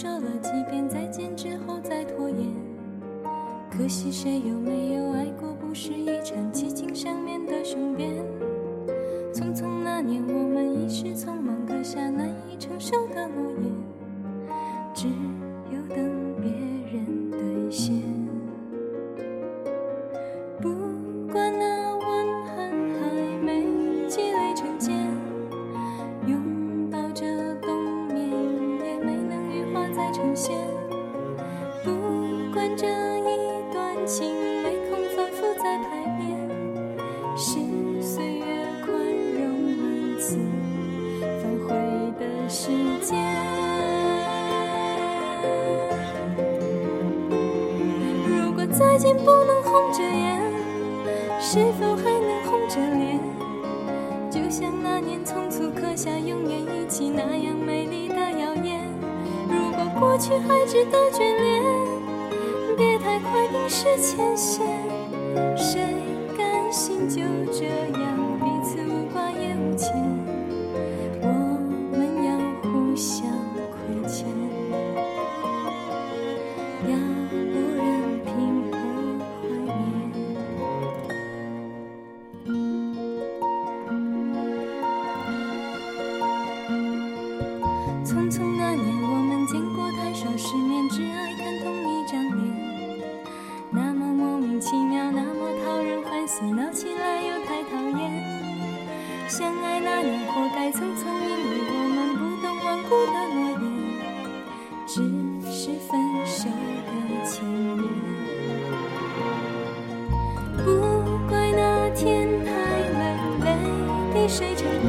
说了几遍再见之后再拖延。可惜谁有没有爱过？不是一场激情上面的雄辩。匆匆那年，我们一时匆忙刻下难以承受的诺言，只线。不管这一段情没空反复再排练，是岁月宽容如此反悔的时间。如果再见不能红着眼，是否还能红着脸？就像那年匆促刻下永远一起那样美丽。过去还值得眷恋，别太快冰释前嫌。谁甘心就这样彼此无挂也无牵？我们要互相亏欠，要不然凭何怀缅？匆匆那年，只爱看同一张脸，那么莫名其妙，那么讨人欢喜，闹起来又太讨厌。相爱那年，活该匆匆，因为我们不懂顽固的诺言，只是分手的前言。不怪那天太累，泪滴水成冰。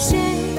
谁